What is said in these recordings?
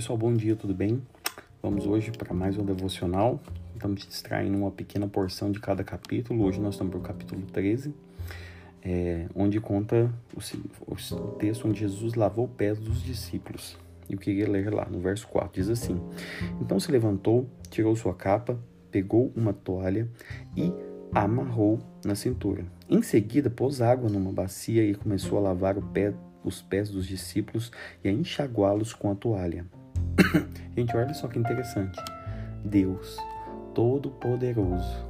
Pessoal, bom dia, tudo bem? Vamos hoje para mais um devocional. Estamos distraindo uma pequena porção de cada capítulo. Hoje nós estamos para o capítulo 13, é, onde conta o, o texto onde Jesus lavou os pés dos discípulos. E eu queria ler lá no verso 4, diz assim: Então se levantou, tirou sua capa, pegou uma toalha e amarrou na cintura. Em seguida, pôs água numa bacia e começou a lavar pé, os pés dos discípulos e a enxaguá-los com a toalha. Gente, olha só que interessante. Deus Todo-Poderoso,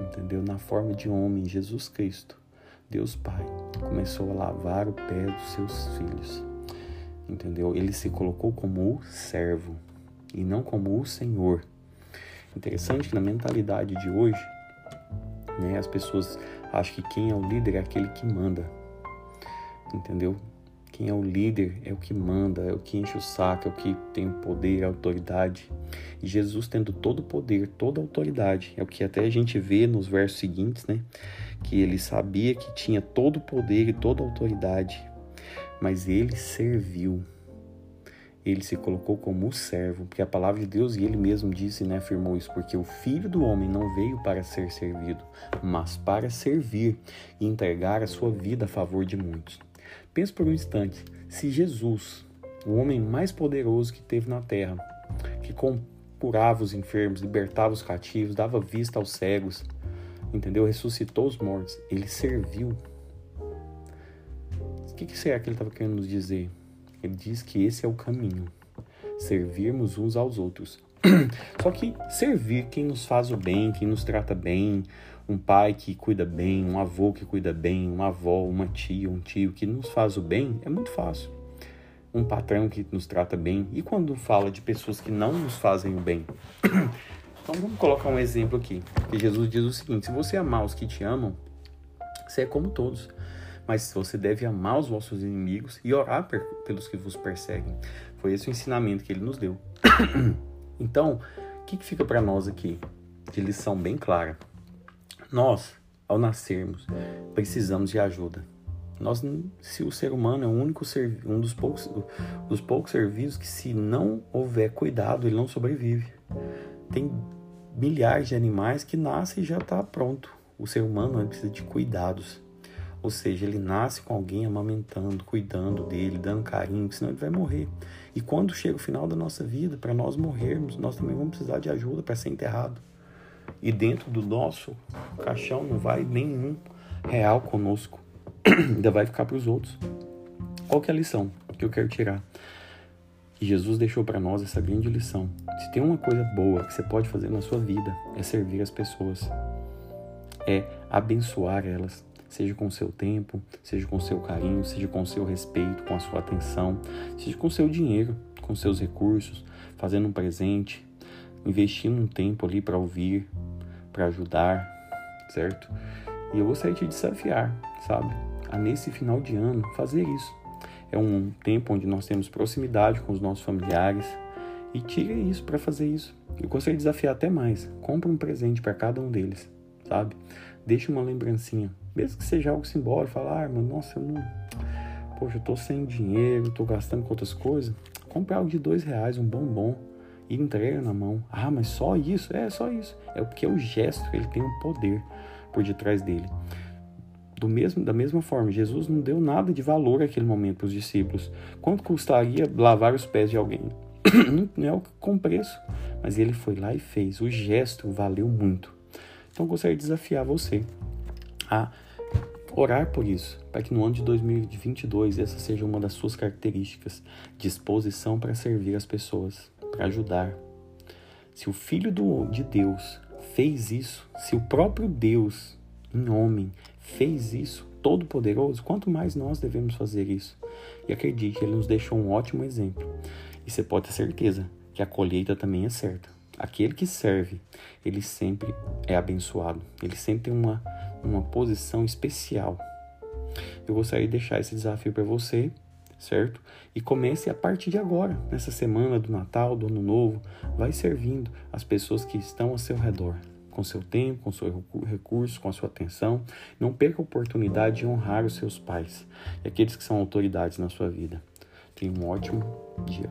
entendeu? Na forma de homem, Jesus Cristo, Deus Pai, começou a lavar o pé dos seus filhos, entendeu? Ele se colocou como o servo e não como o Senhor. Interessante que na mentalidade de hoje, né, as pessoas acham que quem é o líder é aquele que manda, entendeu? Quem é o líder é o que manda, é o que enche o saco, é o que tem o poder, a autoridade. E Jesus tendo todo o poder, toda a autoridade, é o que até a gente vê nos versos seguintes, né? Que ele sabia que tinha todo o poder e toda a autoridade, mas ele serviu. Ele se colocou como o servo, porque a palavra de Deus e ele mesmo disse, né, afirmou isso, porque o filho do homem não veio para ser servido, mas para servir e entregar a sua vida a favor de muitos. Pense por um instante, se Jesus, o homem mais poderoso que teve na terra, que curava os enfermos, libertava os cativos, dava vista aos cegos, entendeu? Ressuscitou os mortos, ele serviu. O que, que será que ele estava querendo nos dizer? Ele diz que esse é o caminho, servirmos uns aos outros. Só que servir quem nos faz o bem, quem nos trata bem, um pai que cuida bem, um avô que cuida bem, uma avó, uma tia, um tio que nos faz o bem, é muito fácil. Um patrão que nos trata bem. E quando fala de pessoas que não nos fazem o bem? Então vamos colocar um exemplo aqui. Que Jesus diz o seguinte: se você amar os que te amam, você é como todos. Mas você deve amar os vossos inimigos e orar pelos que vos perseguem. Foi esse o ensinamento que ele nos deu. Então, o que, que fica para nós aqui? De lição bem clara. Nós, ao nascermos, precisamos de ajuda. Nós, se o ser humano é o único ser, um dos poucos, dos poucos serviços que, se não houver cuidado, ele não sobrevive. Tem milhares de animais que nascem e já está pronto. O ser humano precisa de cuidados. Ou seja, ele nasce com alguém amamentando, cuidando dele, dando carinho, senão ele vai morrer. E quando chega o final da nossa vida, para nós morrermos, nós também vamos precisar de ajuda para ser enterrado. E dentro do nosso caixão não vai nenhum real conosco. Ainda vai ficar para os outros. Qual que é a lição que eu quero tirar? Que Jesus deixou para nós essa grande lição. Se tem uma coisa boa que você pode fazer na sua vida, é servir as pessoas. É abençoar elas, seja com seu tempo, seja com seu carinho, seja com seu respeito, com a sua atenção, seja com seu dinheiro, com seus recursos, fazendo um presente, investindo um tempo ali para ouvir, para ajudar, certo? E eu gostaria de te desafiar, sabe? A nesse final de ano fazer isso. É um tempo onde nós temos proximidade com os nossos familiares e tire isso para fazer isso. Eu gostaria de desafiar até mais. Compre um presente para cada um deles, sabe? Deixe uma lembrancinha, mesmo que seja algo simbólico. Falar, ah, mas nossa, eu não. Poxa, eu tô sem dinheiro, tô gastando com outras coisas. Compre algo de dois reais, um bombom e entrega na mão. Ah, mas só isso? É, só isso. É porque o gesto, ele tem um poder por detrás dele. Do mesmo, da mesma forma, Jesus não deu nada de valor naquele momento para os discípulos. Quanto custaria lavar os pés de alguém? não é o com preço, mas ele foi lá e fez. O gesto valeu muito. Então, eu gostaria de desafiar você a orar por isso, para que no ano de 2022 essa seja uma das suas características, disposição para servir as pessoas para ajudar. Se o Filho do, de Deus fez isso, se o próprio Deus, em homem, fez isso, todo-poderoso, quanto mais nós devemos fazer isso? E acredite, ele nos deixou um ótimo exemplo. E você pode ter certeza que a colheita também é certa. Aquele que serve, ele sempre é abençoado. Ele sempre tem uma, uma posição especial. Eu gostaria de deixar esse desafio para você certo? E comece a partir de agora, nessa semana do Natal, do Ano Novo, vai servindo as pessoas que estão ao seu redor, com seu tempo, com seu recurso, com a sua atenção. Não perca a oportunidade de honrar os seus pais e aqueles que são autoridades na sua vida. Tenha um ótimo dia.